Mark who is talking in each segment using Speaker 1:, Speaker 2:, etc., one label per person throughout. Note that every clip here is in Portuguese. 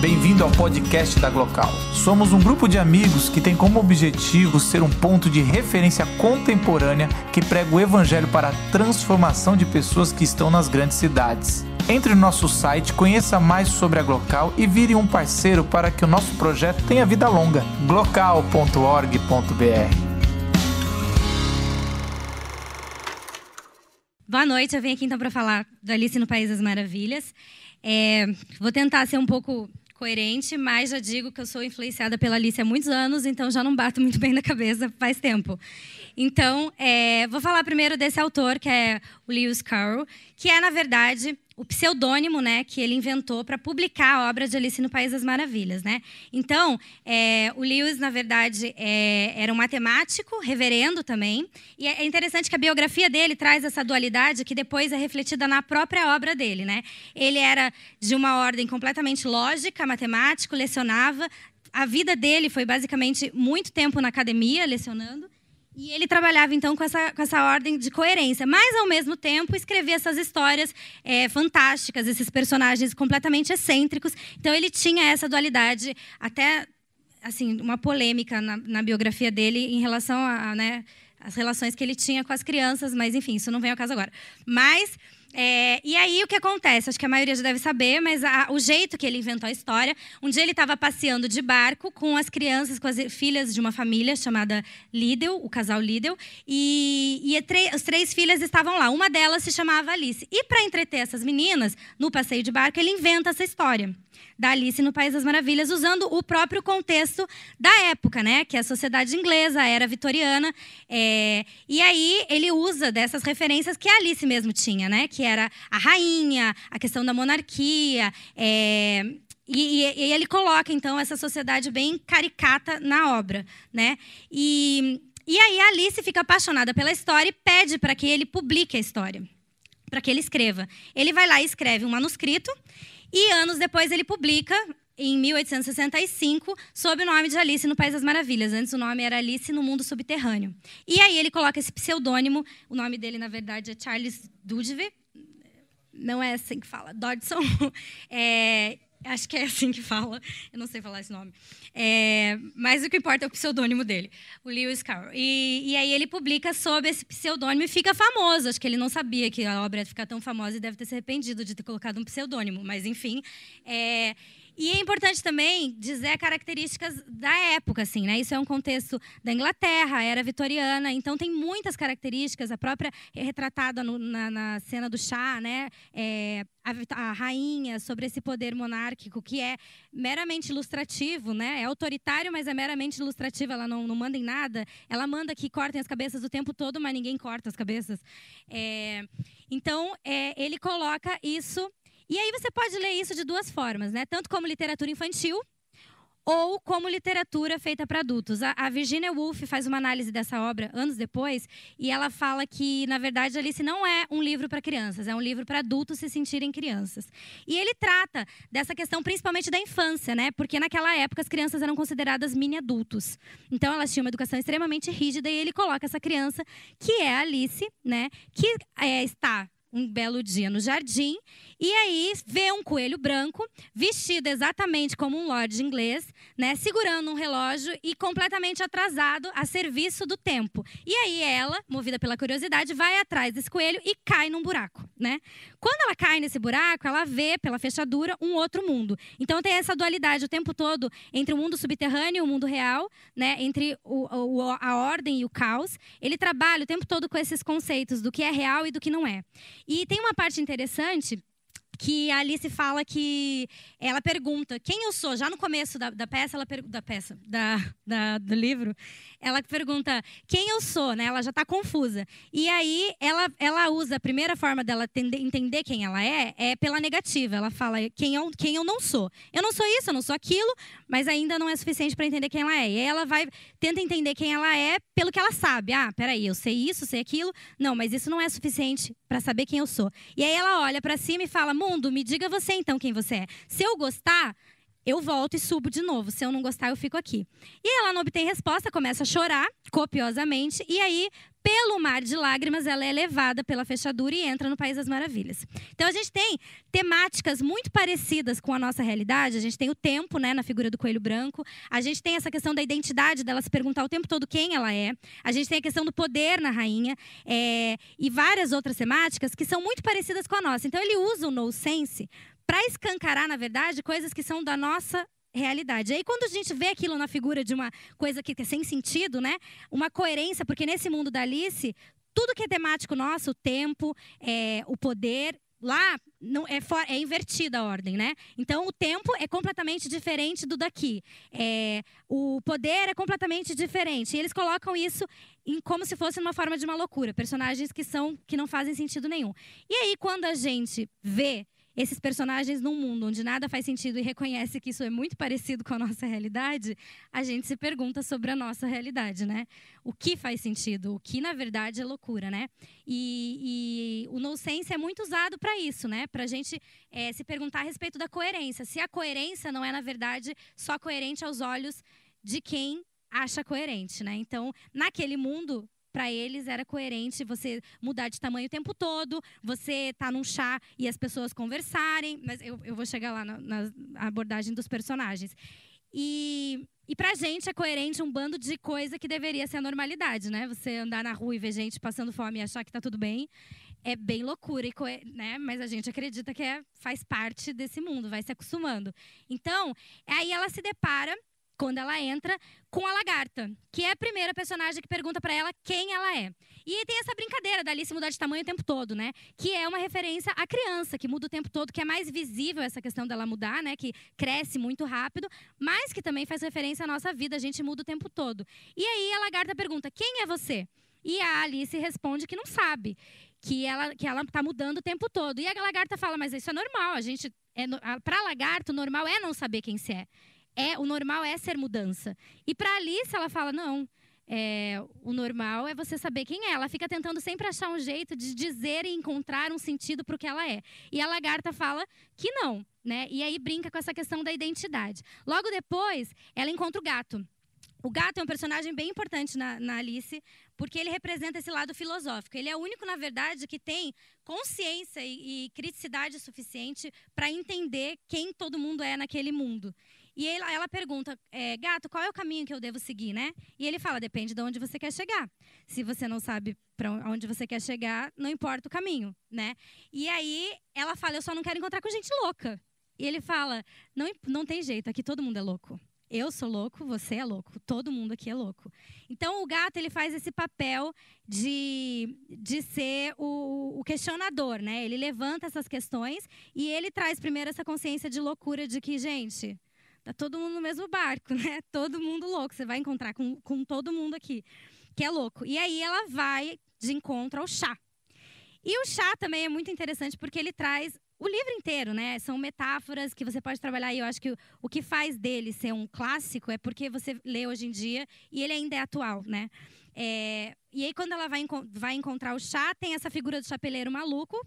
Speaker 1: Bem-vindo ao podcast da Glocal. Somos um grupo de amigos que tem como objetivo ser um ponto de referência contemporânea que prega o evangelho para a transformação de pessoas que estão nas grandes cidades. Entre no nosso site, conheça mais sobre a Glocal e vire um parceiro para que o nosso projeto tenha vida longa. glocal.org.br
Speaker 2: Boa noite, eu vim aqui então para falar do Alice no País das Maravilhas. É, vou tentar ser um pouco coerente, mas já digo que eu sou influenciada pela Alice há muitos anos, então já não bato muito bem na cabeça faz tempo. Então, é, vou falar primeiro desse autor, que é o Lewis Carroll, que é, na verdade, o pseudônimo né, que ele inventou para publicar a obra de Alice no País das Maravilhas. Né? Então, é, o Lewis, na verdade, é, era um matemático, reverendo também. E é interessante que a biografia dele traz essa dualidade que depois é refletida na própria obra dele. Né? Ele era de uma ordem completamente lógica, matemático, lecionava. A vida dele foi basicamente muito tempo na academia, lecionando. E ele trabalhava então com essa, com essa ordem de coerência, mas ao mesmo tempo escrevia essas histórias é, fantásticas, esses personagens completamente excêntricos. Então ele tinha essa dualidade, até assim uma polêmica na, na biografia dele em relação a né, relações que ele tinha com as crianças, mas enfim, isso não vem ao caso agora. Mas é, e aí o que acontece? Acho que a maioria já deve saber, mas a, o jeito que ele inventou a história. Um dia ele estava passeando de barco com as crianças, com as filhas de uma família chamada Lidl, o casal Lidl, e, e as três filhas estavam lá. Uma delas se chamava Alice. E para entreter essas meninas, no passeio de barco, ele inventa essa história da Alice no País das Maravilhas, usando o próprio contexto da época, né? Que é a sociedade inglesa, a era vitoriana. É... E aí ele usa dessas referências que a Alice mesmo tinha, né? Que era a rainha, a questão da monarquia. É... E, e, e, ele coloca, então, essa sociedade bem caricata na obra, né? E, e aí a Alice fica apaixonada pela história e pede para que ele publique a história, para que ele escreva. Ele vai lá e escreve um manuscrito e anos depois ele publica, em 1865, sob o nome de Alice no País das Maravilhas. Antes o nome era Alice no Mundo Subterrâneo. E aí ele coloca esse pseudônimo, o nome dele, na verdade, é Charles Dudley. Não é assim que fala, Dodson. É, Acho que é assim que fala. Eu não sei falar esse nome. É, mas o que importa é o pseudônimo dele, o Lewis Carroll. E, e, aí ele publica sob esse pseudônimo e fica famoso. Acho que ele não sabia que a obra ia ficar tão famosa e deve ter se arrependido de ter colocado um pseudônimo. Mas, enfim. É, e é importante também dizer características da época, assim, né? Isso é um contexto da Inglaterra, era vitoriana, então tem muitas características. A própria é retratada no, na, na, cena do chá, né? É, a, a, rainha sobre esse poder monárquico que é meramente ilustrativo, né? É autoritário, mas é meramente ilustrativo. Ela não, não manda em nada. Ela manda que cortem as cabeças o tempo todo, mas ninguém corta as cabeças. É, então, é, ele coloca isso e aí você pode ler isso de duas formas, né? Tanto como literatura infantil ou como literatura feita para adultos. A, a, Virginia Woolf faz uma análise dessa obra anos depois e ela fala que, na verdade, Alice não é um livro para crianças, é um livro para adultos se sentirem crianças. E ele trata dessa questão principalmente da infância, né? Porque naquela época as crianças eram consideradas mini adultos. Então elas tinham uma educação extremamente rígida e ele coloca essa criança que é Alice, né? Que é, está um belo dia no jardim e aí vê um coelho branco, vestido exatamente como um lord inglês, né, segurando um relógio e completamente atrasado a serviço do tempo. E aí ela, movida pela curiosidade, vai atrás desse coelho e cai num buraco, né? Quando ela cai nesse buraco, ela vê pela fechadura um outro mundo. Então tem essa dualidade o tempo todo entre o mundo subterrâneo e o mundo real, né, entre o, o, a ordem e o caos. Ele trabalha o tempo todo com esses conceitos do que é real e do que não é. E tem uma parte interessante que a Alice fala que ela pergunta quem eu sou. Já no começo da, da peça, ela da peça, da, da, do livro, ela pergunta quem eu sou, né? Ela já está confusa. E aí ela, ela usa a primeira forma dela tender, entender quem ela é é pela negativa. Ela fala quem eu, quem eu não sou. Eu não sou isso, eu não sou aquilo, mas ainda não é suficiente para entender quem ela é. E aí ela vai tenta entender quem ela é pelo que ela sabe. Ah, peraí, eu sei isso, sei aquilo. Não, mas isso não é suficiente para saber quem eu sou. E aí ela olha para cima e fala: mundo, me diga você então quem você é. Se eu gostar, eu volto e subo de novo. Se eu não gostar, eu fico aqui. E ela não obtém resposta, começa a chorar copiosamente. E aí, pelo mar de lágrimas, ela é levada pela fechadura e entra no País das Maravilhas. Então a gente tem temáticas muito parecidas com a nossa realidade. A gente tem o tempo, né, na figura do coelho branco. A gente tem essa questão da identidade dela se perguntar o tempo todo quem ela é. A gente tem a questão do poder na rainha é, e várias outras temáticas que são muito parecidas com a nossa. Então ele usa o no sense para escancarar, na verdade, coisas que são da nossa realidade. Aí quando a gente vê aquilo na figura de uma coisa que é sem sentido, né? Uma coerência, porque nesse mundo da Alice, tudo que é temático nosso, o tempo, é, o poder, lá não é, for, é invertida a ordem, né? Então o tempo é completamente diferente do daqui. É, o poder é completamente diferente. E eles colocam isso em, como se fosse uma forma de uma loucura, personagens que são que não fazem sentido nenhum. E aí quando a gente vê esses personagens num mundo onde nada faz sentido e reconhece que isso é muito parecido com a nossa realidade, a gente se pergunta sobre a nossa realidade, né? O que faz sentido? O que na verdade é loucura, né? E, e o nonsense é muito usado para isso, né? Para a gente é, se perguntar a respeito da coerência. Se a coerência não é na verdade só coerente aos olhos de quem acha coerente, né? Então, naquele mundo, para eles era coerente você mudar de tamanho o tempo todo, você tá num chá e as pessoas conversarem, mas eu, eu vou chegar lá na, na abordagem dos personagens. E, e pra gente é coerente um bando de coisa que deveria ser a normalidade, né? Você andar na rua e ver gente passando fome e achar que tá tudo bem. É bem loucura, né? Mas a gente acredita que é, faz parte desse mundo, vai se acostumando. Então, aí ela se depara quando ela entra com a lagarta, que é a primeira personagem que pergunta para ela quem ela é. E tem essa brincadeira da Alice mudar de tamanho o tempo todo, né? Que é uma referência à criança, que muda o tempo todo, que é mais visível essa questão dela mudar, né? Que cresce muito rápido, mas que também faz referência à nossa vida, a gente muda o tempo todo. E aí a lagarta pergunta: quem é você? E a Alice responde que não sabe, que ela que ela tá mudando o tempo todo. E a lagarta fala: "Mas isso é normal, a gente é para lagarto normal é não saber quem você é é o normal é ser mudança. E para Alice ela fala não. É, o normal é você saber quem é. Ela fica tentando sempre achar um jeito de dizer e encontrar um sentido para o que ela é. E a lagarta fala que não, né? E aí brinca com essa questão da identidade. Logo depois, ela encontra o gato. O gato é um personagem bem importante na, na, Alice, porque ele representa esse lado filosófico. Ele é o único, na verdade, que tem consciência e, e criticidade suficiente para entender quem todo mundo é naquele mundo. E ela, ela pergunta, é, gato, qual é o caminho que eu devo seguir, né? E ele fala, depende de onde você quer chegar. Se você não sabe para onde você quer chegar, não importa o caminho, né? E aí ela fala, eu só não quero encontrar com gente louca. E ele fala, não, não tem jeito, aqui todo mundo é louco. Eu sou louco, você é louco, todo mundo aqui é louco. Então o gato ele faz esse papel de, de ser o, o, questionador, né? Ele levanta essas questões e ele traz primeiro essa consciência de loucura de que, gente, Tá todo mundo no mesmo barco, né? Todo mundo louco. Você vai encontrar com, com todo mundo aqui, que é louco. E aí ela vai de encontro ao chá. E o chá também é muito interessante porque ele traz o livro inteiro, né? São metáforas que você pode trabalhar. E eu acho que o, o que faz dele ser um clássico é porque você lê hoje em dia e ele ainda é atual, né? É, e aí, quando ela vai, vai encontrar o chá, tem essa figura do chapeleiro maluco,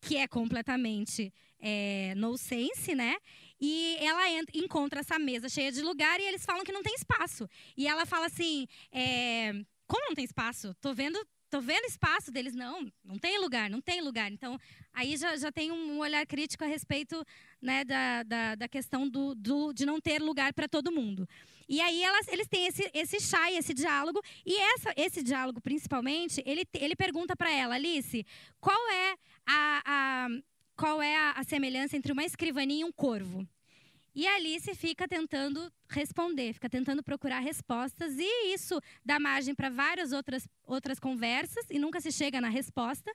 Speaker 2: que é completamente é, no sense, né? E ela entra, encontra essa mesa cheia de lugar e eles falam que não tem espaço. E ela fala assim: é, como não tem espaço? Tô vendo. Tô vendo espaço deles, não, não tem lugar, não tem lugar. Então, aí já, já tem um olhar crítico a respeito né, da, da, da questão do, do, de não ter lugar para todo mundo. E aí elas, eles têm esse, esse chá e esse diálogo. E essa, esse diálogo, principalmente, ele, ele pergunta para ela, Alice, qual é a, a qual é a, a semelhança entre uma escrivaninha e um corvo. E Alice fica tentando responder, fica tentando procurar respostas, e isso dá margem para várias outras, outras conversas, e nunca se chega na resposta.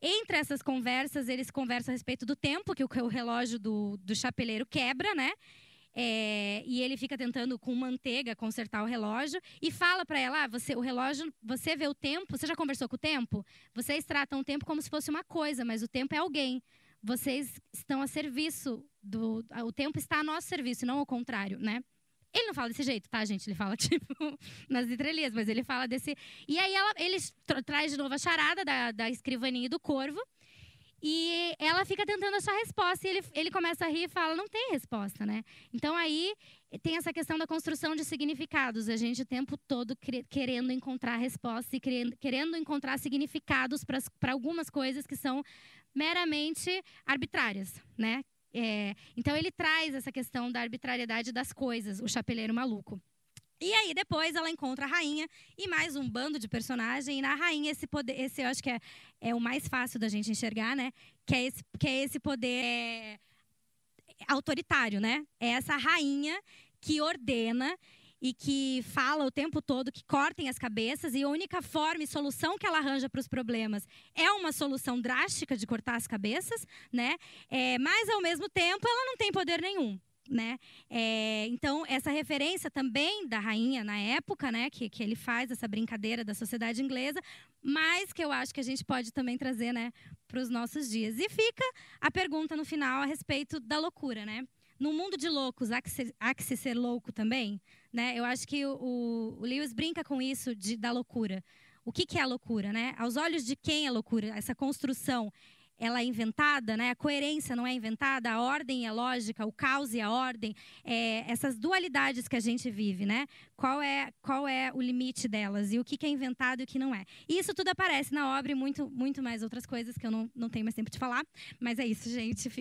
Speaker 2: Entre essas conversas, eles conversam a respeito do tempo, que o, o relógio do, do chapeleiro quebra, né? É, e ele fica tentando com manteiga consertar o relógio e fala para ela: ah, você, o relógio, você vê o tempo, você já conversou com o tempo? Vocês tratam o tempo como se fosse uma coisa, mas o tempo é alguém vocês estão a serviço do. O tempo está a nosso serviço, não ao contrário, né? Ele não fala desse jeito, tá, gente? Ele fala, tipo, nas entrelinhas, mas ele fala desse. E aí ela, ele tra traz de novo a charada da, da escrivaninha e do corvo. E ela fica tentando achar resposta e ele, ele começa a rir e fala: não tem resposta, né? Então aí tem essa questão da construção de significados. A gente o tempo todo querendo encontrar respostas e querendo encontrar significados para algumas coisas que são meramente arbitrárias, né? É, então ele traz essa questão da arbitrariedade das coisas, o chapeleiro maluco. E aí depois ela encontra a rainha e mais um bando de personagens. E na rainha esse poder, esse eu acho que é, é o mais fácil da gente enxergar, né? Que é esse, que é esse poder é, autoritário, né? É essa rainha que ordena e que fala o tempo todo que cortem as cabeças e a única forma e solução que ela arranja para os problemas é uma solução drástica de cortar as cabeças, né? É, mas ao mesmo tempo ela não tem poder nenhum né? É, então essa referência também da rainha na época, né, que, que ele faz essa brincadeira da sociedade inglesa, mas que eu acho que a gente pode também trazer, né, para os nossos dias. E fica a pergunta no final a respeito da loucura, né? No mundo de loucos, há que ser, há que ser louco também, né? Eu acho que o, o Lewis brinca com isso de, da loucura. O que, que é a loucura, né? Aos olhos de quem é loucura? Essa construção ela é inventada, né? A coerência não é inventada, a ordem é lógica, o caos e a ordem, é, essas dualidades que a gente vive, né? Qual é qual é o limite delas e o que é inventado e o que não é? E isso tudo aparece na obra e muito muito mais outras coisas que eu não, não tenho mais tempo de falar, mas é isso, gente.